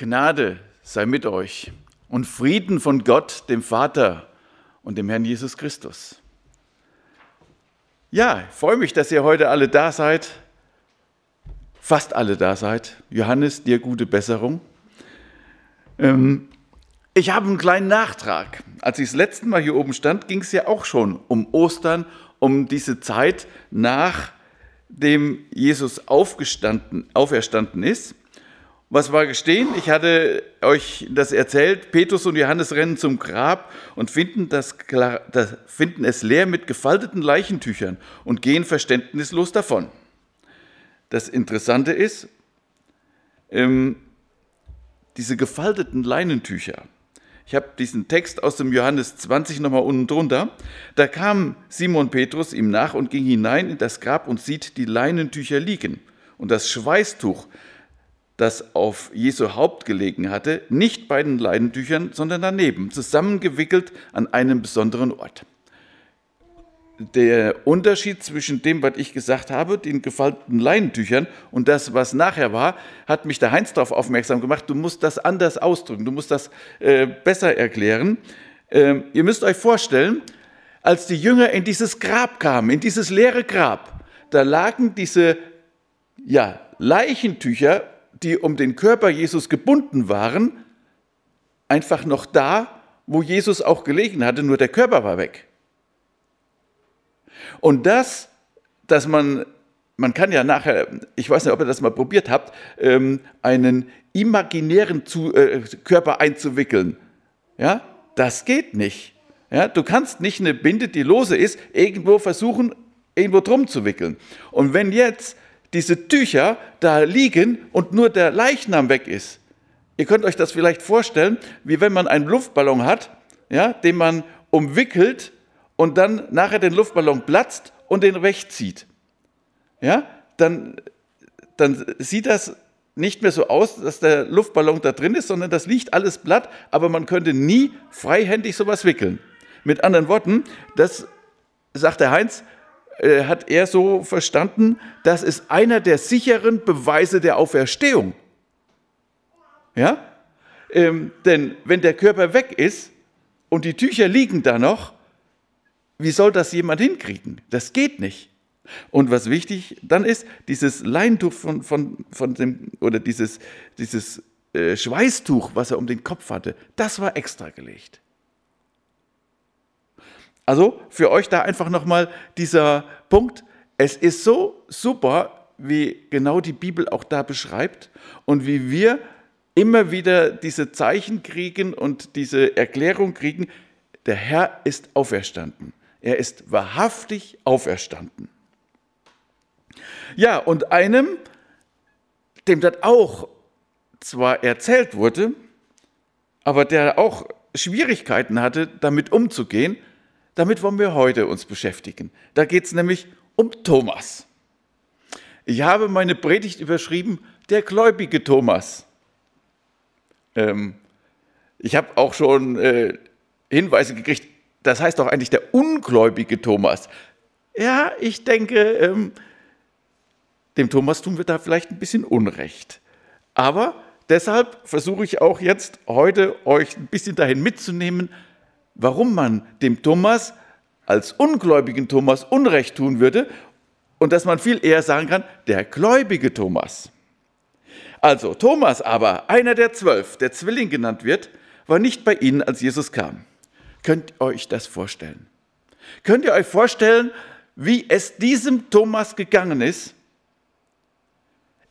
Gnade sei mit euch und Frieden von Gott, dem Vater und dem Herrn Jesus Christus. Ja, ich freue mich, dass ihr heute alle da seid, fast alle da seid. Johannes, dir gute Besserung. Ähm, ich habe einen kleinen Nachtrag. Als ich das letzte Mal hier oben stand, ging es ja auch schon um Ostern, um diese Zeit, nachdem Jesus aufgestanden, auferstanden ist. Was war gestehen? Ich hatte euch das erzählt. Petrus und Johannes rennen zum Grab und finden, das, das, finden es leer mit gefalteten Leichentüchern und gehen verständnislos davon. Das Interessante ist, ähm, diese gefalteten Leinentücher. Ich habe diesen Text aus dem Johannes 20 nochmal unten drunter. Da kam Simon Petrus ihm nach und ging hinein in das Grab und sieht die Leinentücher liegen und das Schweißtuch, das auf Jesu Haupt gelegen hatte, nicht bei den Leidentüchern, sondern daneben, zusammengewickelt an einem besonderen Ort. Der Unterschied zwischen dem, was ich gesagt habe, den gefalteten Leinentüchern und das, was nachher war, hat mich der Heinz darauf aufmerksam gemacht, du musst das anders ausdrücken, du musst das äh, besser erklären. Ähm, ihr müsst euch vorstellen, als die Jünger in dieses Grab kamen, in dieses leere Grab, da lagen diese ja, Leichentücher die um den Körper Jesus gebunden waren, einfach noch da, wo Jesus auch gelegen hatte, nur der Körper war weg. Und das, dass man, man kann ja nachher, ich weiß nicht, ob ihr das mal probiert habt, ähm, einen imaginären äh, Körper einzuwickeln. Ja, das geht nicht. Ja, du kannst nicht eine Binde, die lose ist, irgendwo versuchen, irgendwo drum zu wickeln. Und wenn jetzt diese Tücher da liegen und nur der Leichnam weg ist. Ihr könnt euch das vielleicht vorstellen, wie wenn man einen Luftballon hat, ja, den man umwickelt und dann nachher den Luftballon platzt und den wegzieht. Ja, dann, dann sieht das nicht mehr so aus, dass der Luftballon da drin ist, sondern das liegt alles platt, aber man könnte nie freihändig sowas wickeln. Mit anderen Worten, das sagt der Heinz, äh, hat er so verstanden, das ist einer der sicheren Beweise der Auferstehung. Ja? Ähm, denn wenn der Körper weg ist und die Tücher liegen da noch, wie soll das jemand hinkriegen? Das geht nicht. Und was wichtig dann ist, dieses Leintuch von, von, von dem, oder dieses, dieses äh, Schweißtuch, was er um den Kopf hatte, das war extra gelegt. Also für euch da einfach nochmal dieser Punkt. Es ist so super, wie genau die Bibel auch da beschreibt und wie wir immer wieder diese Zeichen kriegen und diese Erklärung kriegen, der Herr ist auferstanden. Er ist wahrhaftig auferstanden. Ja, und einem, dem das auch zwar erzählt wurde, aber der auch Schwierigkeiten hatte, damit umzugehen, damit wollen wir heute uns beschäftigen. Da geht es nämlich um Thomas. Ich habe meine Predigt überschrieben, der gläubige Thomas. Ähm, ich habe auch schon äh, Hinweise gekriegt, das heißt doch eigentlich der ungläubige Thomas. Ja, ich denke, ähm, dem Thomas tun wir da vielleicht ein bisschen Unrecht. Aber deshalb versuche ich auch jetzt heute euch ein bisschen dahin mitzunehmen, warum man dem Thomas als ungläubigen Thomas Unrecht tun würde und dass man viel eher sagen kann, der gläubige Thomas. Also Thomas aber, einer der zwölf, der Zwilling genannt wird, war nicht bei ihnen, als Jesus kam. Könnt ihr euch das vorstellen? Könnt ihr euch vorstellen, wie es diesem Thomas gegangen ist?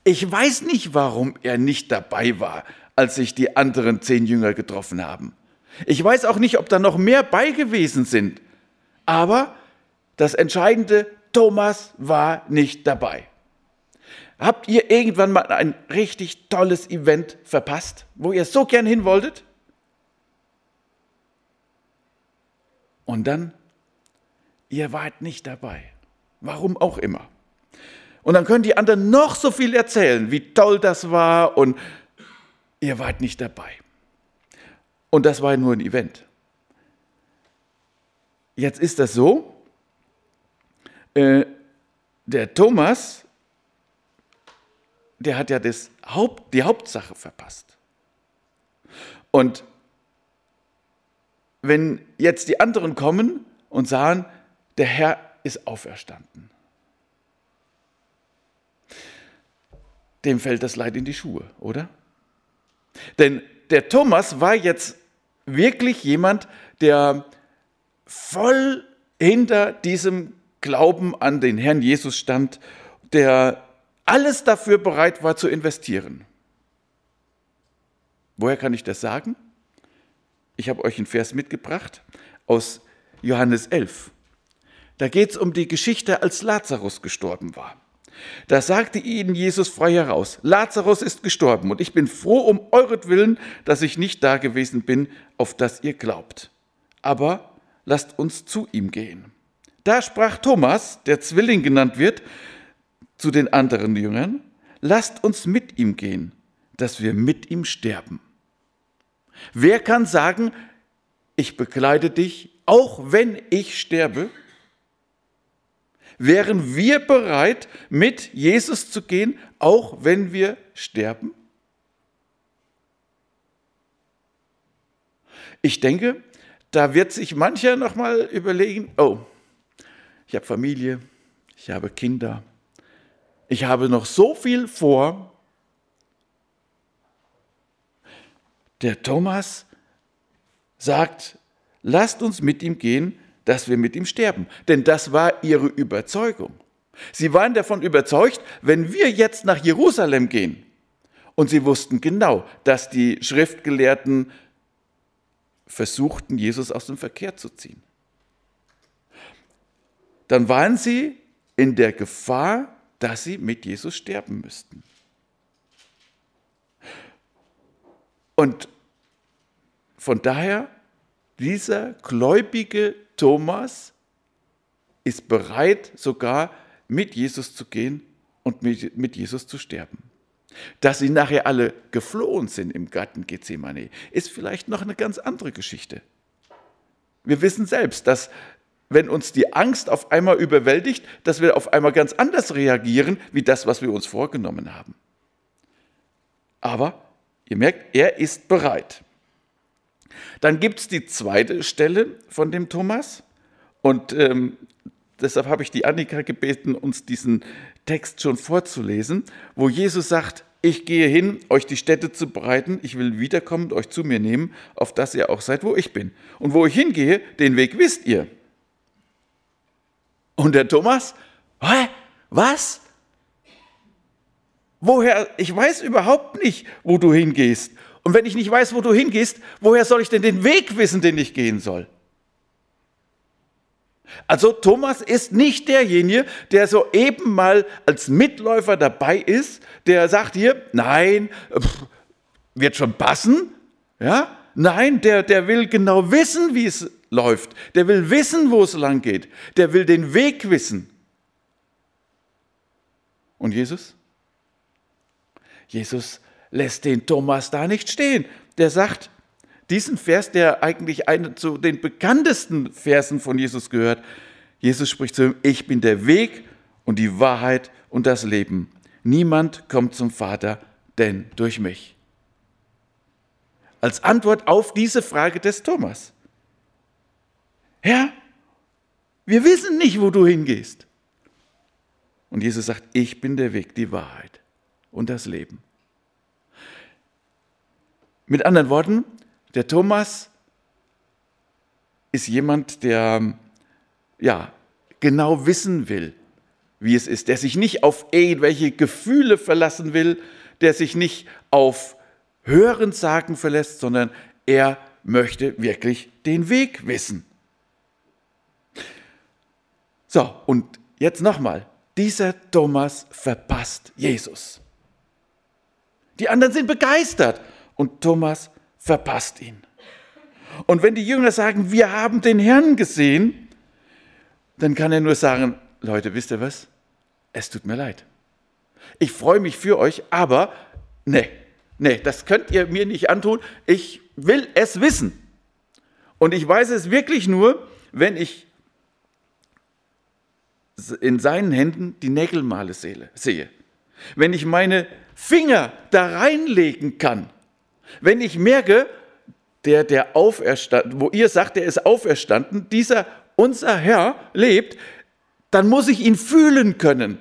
Ich weiß nicht, warum er nicht dabei war, als sich die anderen zehn Jünger getroffen haben. Ich weiß auch nicht, ob da noch mehr bei gewesen sind. Aber das Entscheidende, Thomas war nicht dabei. Habt ihr irgendwann mal ein richtig tolles Event verpasst, wo ihr so gern hin wolltet? Und dann, ihr wart nicht dabei. Warum auch immer. Und dann können die anderen noch so viel erzählen, wie toll das war und ihr wart nicht dabei. Und das war nur ein Event. Jetzt ist das so, äh, der Thomas, der hat ja das Haupt, die Hauptsache verpasst. Und wenn jetzt die anderen kommen und sagen, der Herr ist auferstanden, dem fällt das Leid in die Schuhe, oder? Denn der Thomas war jetzt wirklich jemand, der voll hinter diesem Glauben an den Herrn Jesus stand, der alles dafür bereit war zu investieren. Woher kann ich das sagen? Ich habe euch einen Vers mitgebracht aus Johannes 11. Da geht es um die Geschichte, als Lazarus gestorben war. Da sagte ihnen Jesus frei heraus, Lazarus ist gestorben und ich bin froh um euretwillen, dass ich nicht da gewesen bin, auf das ihr glaubt. Aber lasst uns zu ihm gehen. Da sprach Thomas, der Zwilling genannt wird, zu den anderen Jüngern, lasst uns mit ihm gehen, dass wir mit ihm sterben. Wer kann sagen, ich bekleide dich, auch wenn ich sterbe? Wären wir bereit, mit Jesus zu gehen, auch wenn wir sterben? Ich denke, da wird sich mancher nochmal überlegen, oh, ich habe Familie, ich habe Kinder, ich habe noch so viel vor. Der Thomas sagt, lasst uns mit ihm gehen, dass wir mit ihm sterben. Denn das war ihre Überzeugung. Sie waren davon überzeugt, wenn wir jetzt nach Jerusalem gehen, und sie wussten genau, dass die Schriftgelehrten versuchten, Jesus aus dem Verkehr zu ziehen, dann waren sie in der Gefahr, dass sie mit Jesus sterben müssten. Und von daher, dieser gläubige Thomas ist bereit, sogar mit Jesus zu gehen und mit Jesus zu sterben. Dass sie nachher alle geflohen sind im Garten Gethsemane, ist vielleicht noch eine ganz andere Geschichte. Wir wissen selbst, dass wenn uns die Angst auf einmal überwältigt, dass wir auf einmal ganz anders reagieren, wie das, was wir uns vorgenommen haben. Aber ihr merkt, er ist bereit. Dann gibt es die zweite Stelle von dem Thomas und ähm, deshalb habe ich die Annika gebeten, uns diesen Text schon vorzulesen, wo Jesus sagt, ich gehe hin, euch die Städte zu bereiten, ich will wiederkommen und euch zu mir nehmen, auf dass ihr auch seid, wo ich bin. Und wo ich hingehe, den Weg wisst ihr. Und der Thomas, Hä? was? Woher? Ich weiß überhaupt nicht, wo du hingehst. Und wenn ich nicht weiß, wo du hingehst, woher soll ich denn den Weg wissen, den ich gehen soll? Also Thomas ist nicht derjenige, der so eben mal als Mitläufer dabei ist, der sagt hier, nein, pff, wird schon passen, ja? Nein, der, der will genau wissen, wie es läuft. Der will wissen, wo es lang geht. Der will den Weg wissen. Und Jesus? Jesus lässt den Thomas da nicht stehen. Der sagt, diesen Vers, der eigentlich einen zu den bekanntesten Versen von Jesus gehört, Jesus spricht zu ihm, ich bin der Weg und die Wahrheit und das Leben. Niemand kommt zum Vater, denn durch mich. Als Antwort auf diese Frage des Thomas. Herr, wir wissen nicht, wo du hingehst. Und Jesus sagt, ich bin der Weg, die Wahrheit und das Leben. Mit anderen Worten, der Thomas ist jemand, der ja genau wissen will, wie es ist, der sich nicht auf irgendwelche Gefühle verlassen will, der sich nicht auf Hörensagen verlässt, sondern er möchte wirklich den Weg wissen. So, und jetzt nochmal, dieser Thomas verpasst Jesus. Die anderen sind begeistert und Thomas verpasst ihn. Und wenn die Jünger sagen, wir haben den Herrn gesehen, dann kann er nur sagen, Leute, wisst ihr was? Es tut mir leid. Ich freue mich für euch, aber nee, nee, das könnt ihr mir nicht antun. Ich will es wissen. Und ich weiß es wirklich nur, wenn ich in seinen Händen die Nägelmale sehe. Wenn ich meine Finger da reinlegen kann, Wenn ich merke, der, der auferstanden, wo ihr sagt, er ist auferstanden, dieser unser Herr lebt, dann muss ich ihn fühlen können.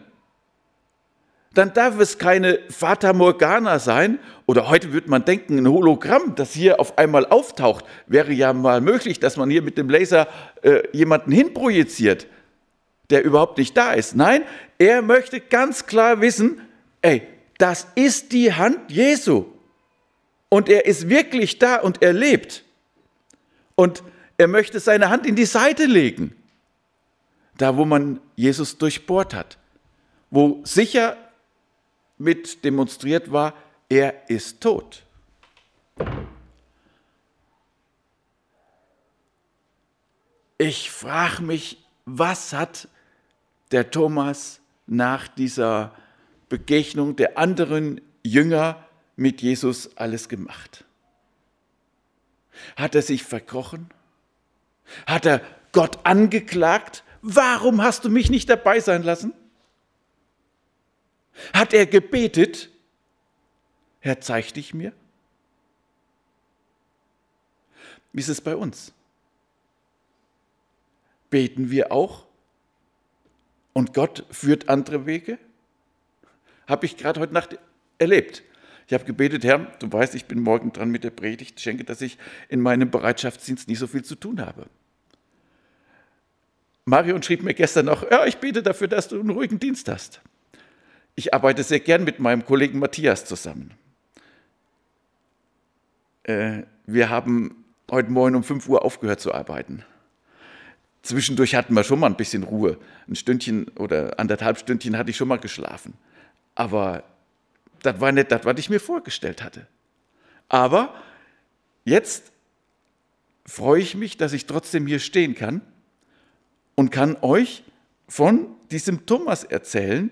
Dann darf es keine Fata Morgana sein oder heute würde man denken, ein Hologramm, das hier auf einmal auftaucht, wäre ja mal möglich, dass man hier mit dem Laser äh, jemanden hinprojiziert, der überhaupt nicht da ist. Nein, er möchte ganz klar wissen, ey, das ist die Hand Jesu. Und er ist wirklich da und er lebt. Und er möchte seine Hand in die Seite legen. Da, wo man Jesus durchbohrt hat. Wo sicher mit demonstriert war, er ist tot. Ich frage mich, was hat der Thomas nach dieser Begegnung der anderen Jünger mit Jesus alles gemacht? Hat er sich verkrochen? Hat er Gott angeklagt? Warum hast du mich nicht dabei sein lassen? Hat er gebetet? Herr, zeig dich mir? Wie ist es bei uns? Beten wir auch und Gott führt andere Wege? Habe ich gerade heute Nacht erlebt. Ich habe gebetet, Herr, du weißt, ich bin morgen dran mit der Predigt. schenke, dass ich in meinem Bereitschaftsdienst nicht so viel zu tun habe. Marion schrieb mir gestern noch, ja, ich bete dafür, dass du einen ruhigen Dienst hast. Ich arbeite sehr gern mit meinem Kollegen Matthias zusammen. Äh, wir haben heute Morgen um 5 Uhr aufgehört zu arbeiten. Zwischendurch hatten wir schon mal ein bisschen Ruhe. Ein Stündchen oder anderthalb Stündchen hatte ich schon mal geschlafen. Aber das war nicht das, was ich mir vorgestellt hatte. Aber jetzt freue ich mich, dass ich trotzdem hier stehen kann und kann euch von diesem Thomas erzählen.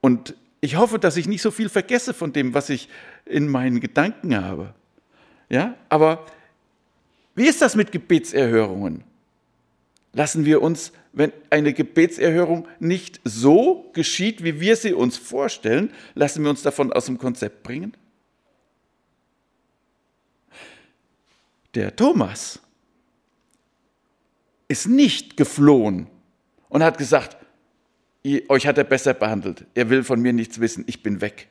Und ich hoffe, dass ich nicht so viel vergesse von dem, was ich in meinen Gedanken habe. Ja, aber wie ist das mit Gebetserhörungen? Lassen wir uns, wenn eine Gebetserhörung nicht so geschieht, wie wir sie uns vorstellen, lassen wir uns davon aus dem Konzept bringen? Der Thomas ist nicht geflohen und hat gesagt, euch hat er besser behandelt, er will von mir nichts wissen, ich bin weg.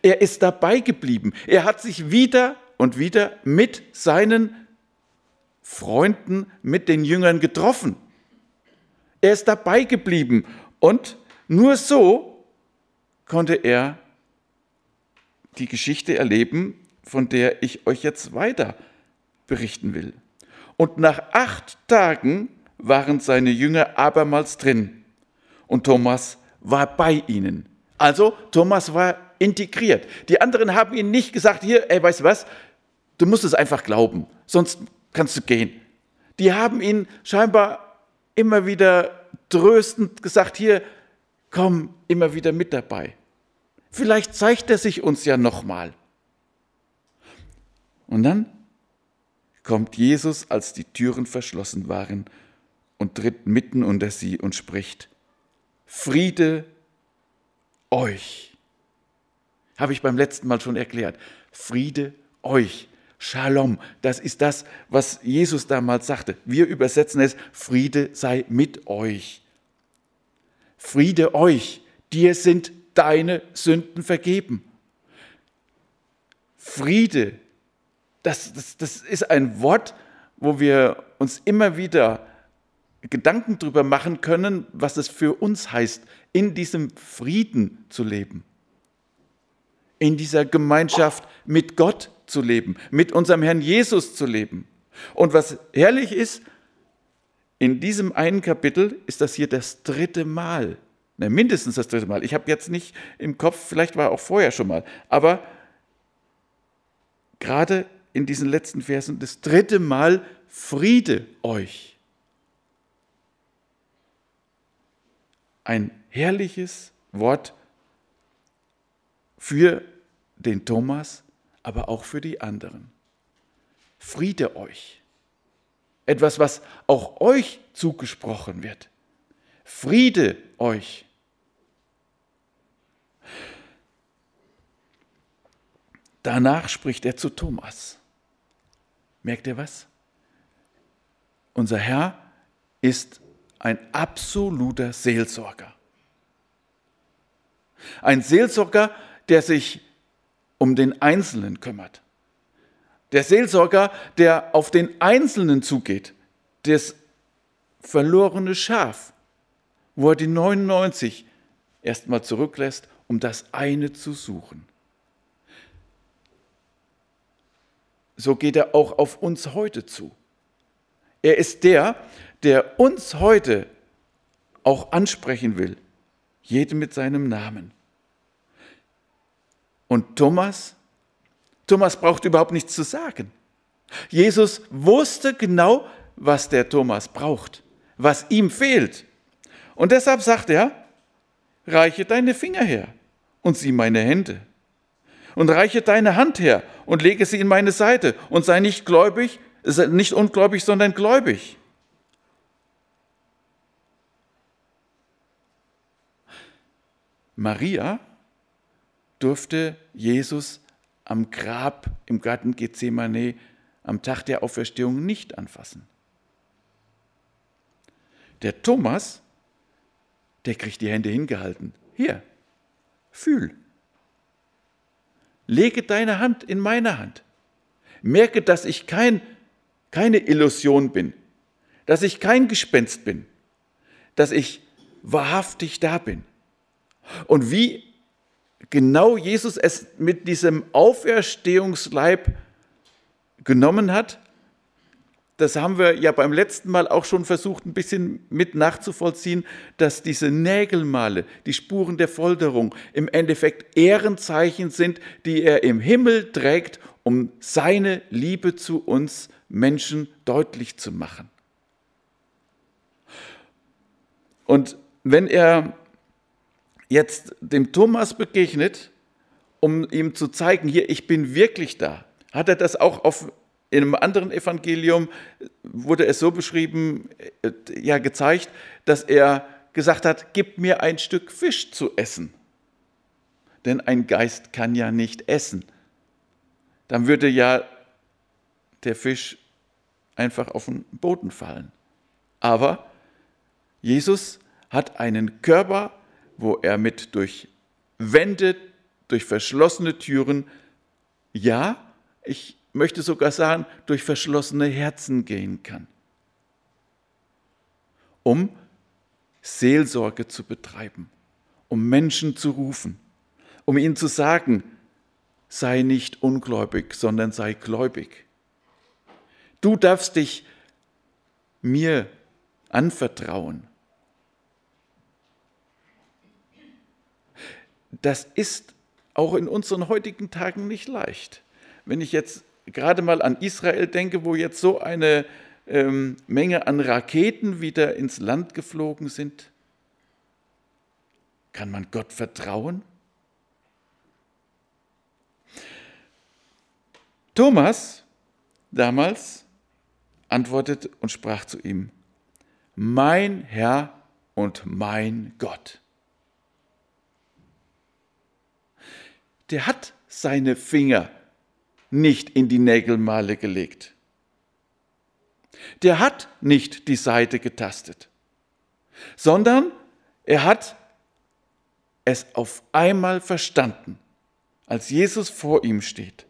Er ist dabei geblieben. Er hat sich wieder und wieder mit seinen Freunden, mit den Jüngern getroffen. Er ist dabei geblieben und nur so konnte er die Geschichte erleben, von der ich euch jetzt weiter berichten will. Und nach acht Tagen waren seine Jünger abermals drin und Thomas war bei ihnen. Also Thomas war integriert. Die anderen haben ihm nicht gesagt, hier, ey, weißt du was, du musst es einfach glauben, sonst kannst du gehen. Die haben ihn scheinbar immer wieder tröstend gesagt, hier, komm immer wieder mit dabei. Vielleicht zeigt er sich uns ja nochmal. Und dann kommt Jesus, als die Türen verschlossen waren, und tritt mitten unter sie und spricht, Friede euch. Habe ich beim letzten Mal schon erklärt. Friede euch. Shalom, das ist das, was Jesus damals sagte. Wir übersetzen es, Friede sei mit euch. Friede euch, dir sind deine Sünden vergeben. Friede, das, das, das ist ein Wort, wo wir uns immer wieder Gedanken darüber machen können, was es für uns heißt, in diesem Frieden zu leben in dieser Gemeinschaft mit Gott zu leben, mit unserem Herrn Jesus zu leben. Und was herrlich ist, in diesem einen Kapitel ist das hier das dritte Mal, ne, mindestens das dritte Mal. Ich habe jetzt nicht im Kopf, vielleicht war auch vorher schon mal, aber gerade in diesen letzten Versen das dritte Mal Friede euch. Ein herrliches Wort für den Thomas, aber auch für die anderen. Friede euch. Etwas, was auch euch zugesprochen wird. Friede euch. danach spricht er zu Thomas. Merkt ihr was? Unser Herr ist ein absoluter Seelsorger. Ein Seelsorger, der sich um den Einzelnen kümmert. Der Seelsorger, der auf den Einzelnen zugeht, das verlorene Schaf, wo er die 99 erstmal zurücklässt, um das eine zu suchen. So geht er auch auf uns heute zu. Er ist der, der uns heute auch ansprechen will, jedem mit seinem Namen. Und Thomas, Thomas braucht überhaupt nichts zu sagen. Jesus wusste genau, was der Thomas braucht, was ihm fehlt. Und deshalb sagt er, reiche deine Finger her und sieh meine Hände. Und reiche deine Hand her und lege sie in meine Seite und sei nicht gläubig, nicht ungläubig, sondern gläubig. Maria durfte Jesus am Grab im Garten Gethsemane am Tag der Auferstehung nicht anfassen. Der Thomas, der kriegt die Hände hingehalten. Hier, fühl. Lege deine Hand in meine Hand. Merke, dass ich kein, keine Illusion bin, dass ich kein Gespenst bin, dass ich wahrhaftig da bin. Und wie genau Jesus es mit diesem Auferstehungsleib genommen hat, das haben wir ja beim letzten Mal auch schon versucht, ein bisschen mit nachzuvollziehen, dass diese Nägelmale, die Spuren der Folterung im Endeffekt Ehrenzeichen sind, die er im Himmel trägt, um seine Liebe zu uns Menschen deutlich zu machen. Und wenn er jetzt dem Thomas begegnet, um ihm zu zeigen, hier, ich bin wirklich da, hat er das auch auf, in einem anderen Evangelium, wurde es so beschrieben, äh, ja gezeigt, dass er gesagt hat, gib mir ein Stück Fisch zu essen. Denn ein Geist kann ja nicht essen. Dann würde ja der Fisch einfach auf den Boden fallen. Aber Jesus hat einen Körper wo er mit durch Wände, durch verschlossene Türen, ja, ich möchte sogar sagen, durch verschlossene Herzen gehen kann, um Seelsorge zu betreiben, um Menschen zu rufen, um ihnen zu sagen, sei nicht ungläubig, sondern sei gläubig. Du darfst dich mir anvertrauen. Das ist auch in unseren heutigen Tagen nicht leicht. Wenn ich jetzt gerade mal an Israel denke, wo jetzt so eine ähm, Menge an Raketen wieder ins Land geflogen sind, kann man Gott vertrauen? Thomas damals antwortet und sprach zu ihm, mein Herr und mein Gott. Der hat seine Finger nicht in die Nägelmale gelegt. Der hat nicht die Seite getastet, sondern er hat es auf einmal verstanden, als Jesus vor ihm steht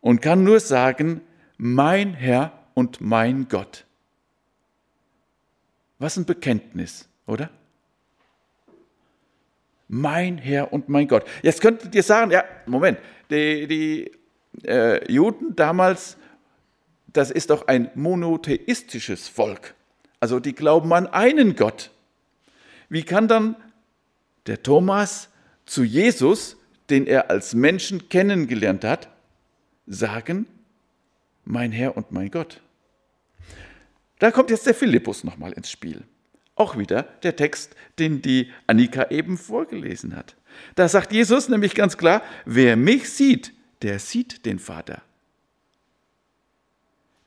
und kann nur sagen, mein Herr und mein Gott. Was ein Bekenntnis, oder? Mein Herr und mein Gott. Jetzt könntet ihr sagen, ja, Moment, die, die äh, Juden damals, das ist doch ein monotheistisches Volk. Also die glauben an einen Gott. Wie kann dann der Thomas zu Jesus, den er als Menschen kennengelernt hat, sagen, mein Herr und mein Gott? Da kommt jetzt der Philippus nochmal ins Spiel. Auch wieder der Text, den die Annika eben vorgelesen hat. Da sagt Jesus nämlich ganz klar, wer mich sieht, der sieht den Vater.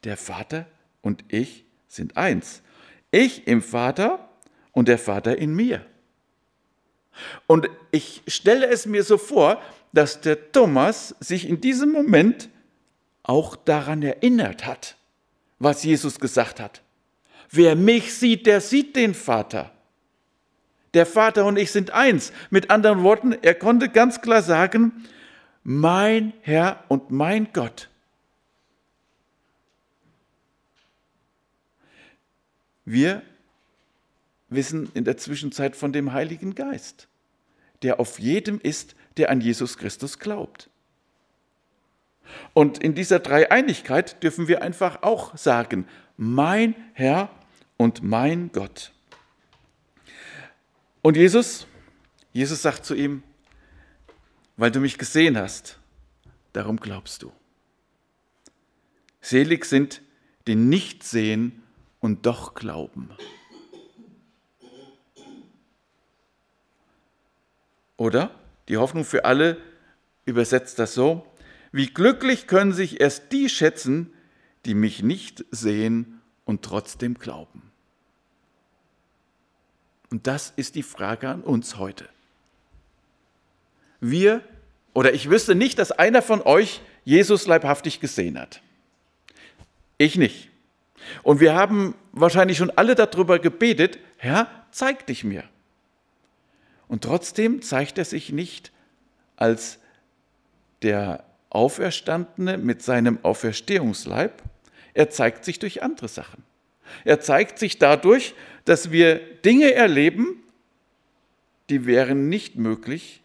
Der Vater und ich sind eins. Ich im Vater und der Vater in mir. Und ich stelle es mir so vor, dass der Thomas sich in diesem Moment auch daran erinnert hat, was Jesus gesagt hat. Wer mich sieht, der sieht den Vater. Der Vater und ich sind eins. Mit anderen Worten, er konnte ganz klar sagen, mein Herr und mein Gott. Wir wissen in der Zwischenzeit von dem Heiligen Geist, der auf jedem ist, der an Jesus Christus glaubt. Und in dieser Dreieinigkeit dürfen wir einfach auch sagen, mein Herr und mein Gott. Und Jesus, Jesus sagt zu ihm, weil du mich gesehen hast, darum glaubst du. Selig sind, die nicht sehen und doch glauben. Oder die Hoffnung für alle übersetzt das so, wie glücklich können sich erst die schätzen, die mich nicht sehen und trotzdem glauben. Und das ist die Frage an uns heute. Wir, oder ich wüsste nicht, dass einer von euch Jesus leibhaftig gesehen hat. Ich nicht. Und wir haben wahrscheinlich schon alle darüber gebetet, Herr, zeig dich mir. Und trotzdem zeigt er sich nicht als der Auferstandene mit seinem Auferstehungsleib, er zeigt sich durch andere Sachen. Er zeigt sich dadurch, dass wir Dinge erleben, die wären nicht möglich,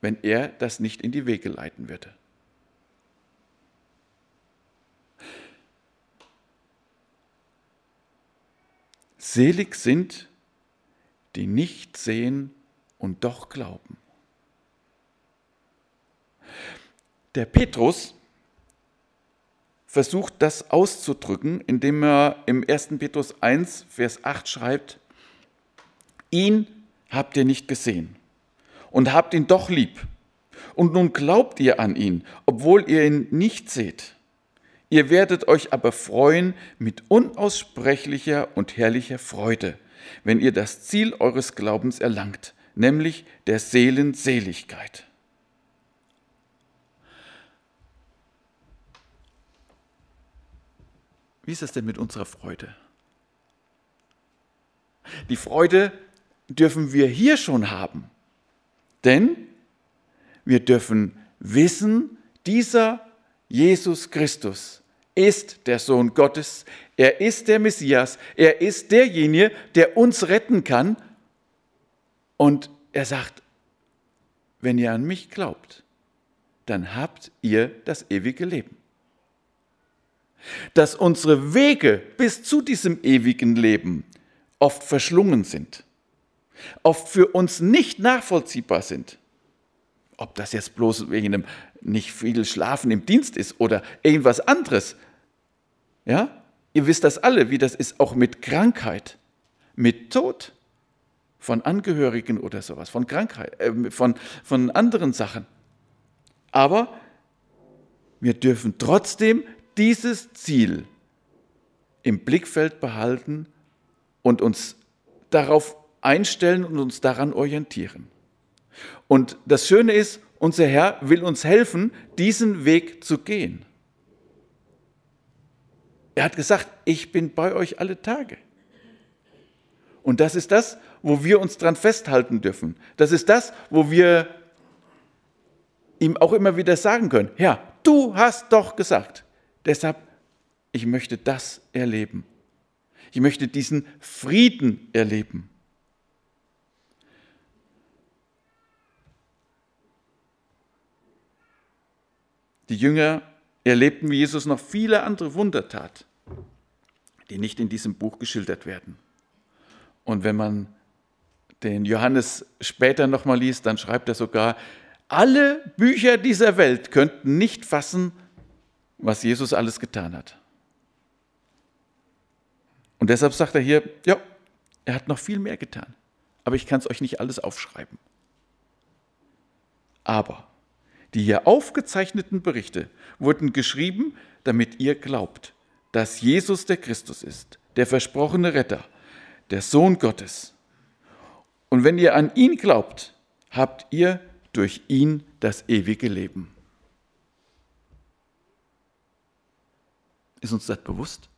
wenn er das nicht in die Wege leiten würde. Selig sind, die nicht sehen und doch glauben. Der Petrus versucht das auszudrücken, indem er im 1. Petrus 1, Vers 8 schreibt, ihn habt ihr nicht gesehen und habt ihn doch lieb. Und nun glaubt ihr an ihn, obwohl ihr ihn nicht seht. Ihr werdet euch aber freuen mit unaussprechlicher und herrlicher Freude, wenn ihr das Ziel eures Glaubens erlangt, nämlich der Seelenseligkeit. Wie ist es denn mit unserer Freude? Die Freude dürfen wir hier schon haben, denn wir dürfen wissen, dieser Jesus Christus ist der Sohn Gottes, er ist der Messias, er ist derjenige, der uns retten kann. Und er sagt, wenn ihr an mich glaubt, dann habt ihr das ewige Leben dass unsere Wege bis zu diesem ewigen Leben oft verschlungen sind, oft für uns nicht nachvollziehbar sind. Ob das jetzt bloß wegen einem nicht viel Schlafen im Dienst ist oder irgendwas anderes. Ja, ihr wisst das alle, wie das ist, auch mit Krankheit, mit Tod von Angehörigen oder sowas, von Krankheit, äh, von, von anderen Sachen. Aber wir dürfen trotzdem dieses Ziel im Blickfeld behalten und uns darauf einstellen und uns daran orientieren. Und das Schöne ist, unser Herr will uns helfen, diesen Weg zu gehen. Er hat gesagt, ich bin bei euch alle Tage. Und das ist das, wo wir uns dran festhalten dürfen. Das ist das, wo wir ihm auch immer wieder sagen können, Herr, du hast doch gesagt. Deshalb, ich möchte das erleben. Ich möchte diesen Frieden erleben. Die Jünger erlebten, wie Jesus noch viele andere Wunder tat, die nicht in diesem Buch geschildert werden. Und wenn man den Johannes später nochmal liest, dann schreibt er sogar, alle Bücher dieser Welt könnten nicht fassen, was Jesus alles getan hat. Und deshalb sagt er hier, ja, er hat noch viel mehr getan, aber ich kann es euch nicht alles aufschreiben. Aber die hier aufgezeichneten Berichte wurden geschrieben, damit ihr glaubt, dass Jesus der Christus ist, der versprochene Retter, der Sohn Gottes. Und wenn ihr an ihn glaubt, habt ihr durch ihn das ewige Leben. Ist uns das bewusst?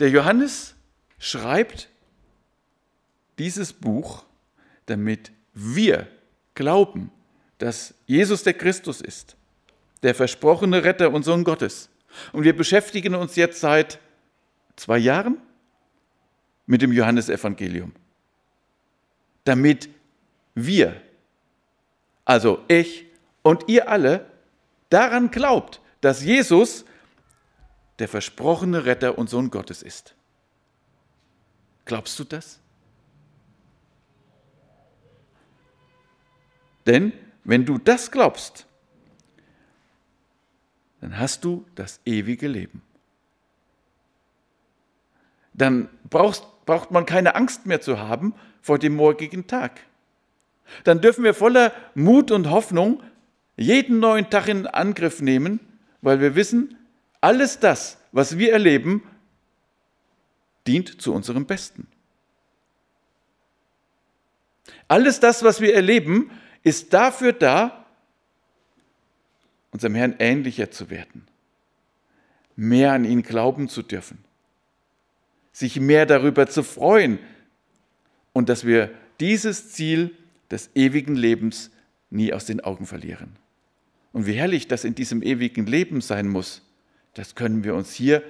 Der Johannes schreibt dieses Buch, damit wir glauben, dass Jesus der Christus ist, der versprochene Retter und Sohn Gottes. Und wir beschäftigen uns jetzt seit zwei Jahren mit dem Johannesevangelium, damit wir, also ich und ihr alle, daran glaubt, dass Jesus der versprochene Retter und Sohn Gottes ist. Glaubst du das? Denn wenn du das glaubst, dann hast du das ewige Leben. Dann brauchst, braucht man keine Angst mehr zu haben vor dem morgigen Tag. Dann dürfen wir voller Mut und Hoffnung jeden neuen Tag in Angriff nehmen, weil wir wissen, alles das, was wir erleben, dient zu unserem Besten. Alles das, was wir erleben, ist dafür da, unserem Herrn ähnlicher zu werden, mehr an ihn glauben zu dürfen, sich mehr darüber zu freuen und dass wir dieses Ziel des ewigen Lebens nie aus den Augen verlieren. Und wie herrlich das in diesem ewigen Leben sein muss, das können wir uns hier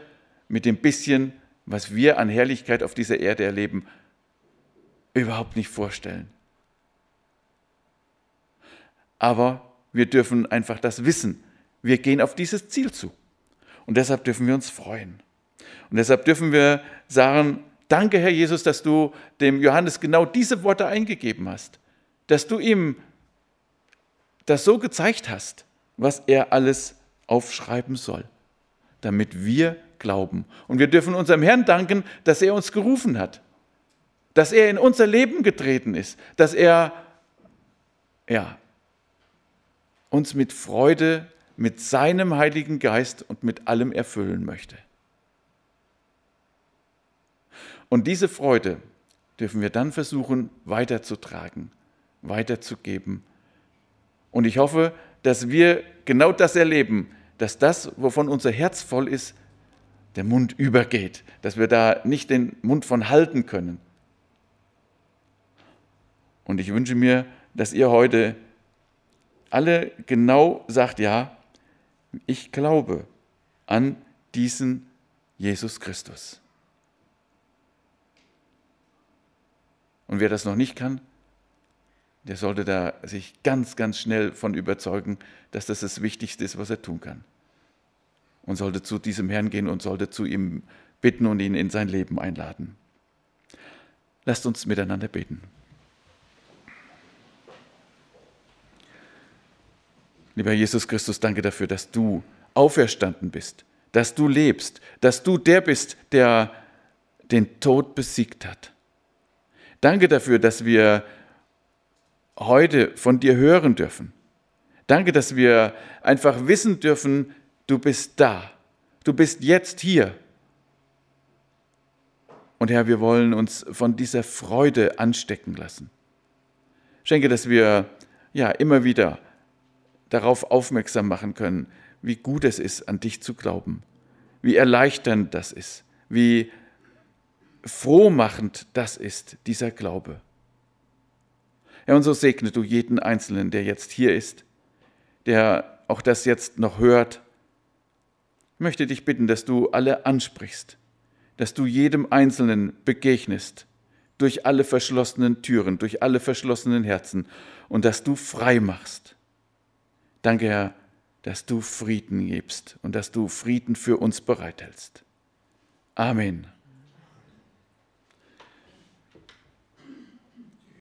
mit dem bisschen, was wir an Herrlichkeit auf dieser Erde erleben, überhaupt nicht vorstellen. Aber wir dürfen einfach das wissen. Wir gehen auf dieses Ziel zu. Und deshalb dürfen wir uns freuen. Und deshalb dürfen wir sagen, danke Herr Jesus, dass du dem Johannes genau diese Worte eingegeben hast. Dass du ihm das so gezeigt hast, was er alles aufschreiben soll damit wir glauben. Und wir dürfen unserem Herrn danken, dass er uns gerufen hat, dass er in unser Leben getreten ist, dass er ja, uns mit Freude, mit seinem Heiligen Geist und mit allem erfüllen möchte. Und diese Freude dürfen wir dann versuchen weiterzutragen, weiterzugeben. Und ich hoffe, dass wir genau das erleben, dass das, wovon unser Herz voll ist, der Mund übergeht, dass wir da nicht den Mund von halten können. Und ich wünsche mir, dass ihr heute alle genau sagt, ja, ich glaube an diesen Jesus Christus. Und wer das noch nicht kann, der sollte da sich ganz, ganz schnell von überzeugen, dass das das Wichtigste ist, was er tun kann. Und sollte zu diesem Herrn gehen und sollte zu ihm bitten und ihn in sein Leben einladen. Lasst uns miteinander beten. Lieber Jesus Christus, danke dafür, dass du auferstanden bist, dass du lebst, dass du der bist, der den Tod besiegt hat. Danke dafür, dass wir heute von dir hören dürfen. Danke, dass wir einfach wissen dürfen, du bist da. Du bist jetzt hier. Und Herr, wir wollen uns von dieser Freude anstecken lassen. Schenke, dass wir ja immer wieder darauf aufmerksam machen können, wie gut es ist, an dich zu glauben, wie erleichternd das ist, wie frohmachend das ist, dieser Glaube. Herr, und so segne du jeden Einzelnen, der jetzt hier ist, der auch das jetzt noch hört. Ich möchte dich bitten, dass du alle ansprichst, dass du jedem Einzelnen begegnest, durch alle verschlossenen Türen, durch alle verschlossenen Herzen und dass du frei machst. Danke, Herr, dass du Frieden gibst und dass du Frieden für uns bereithältst. Amen.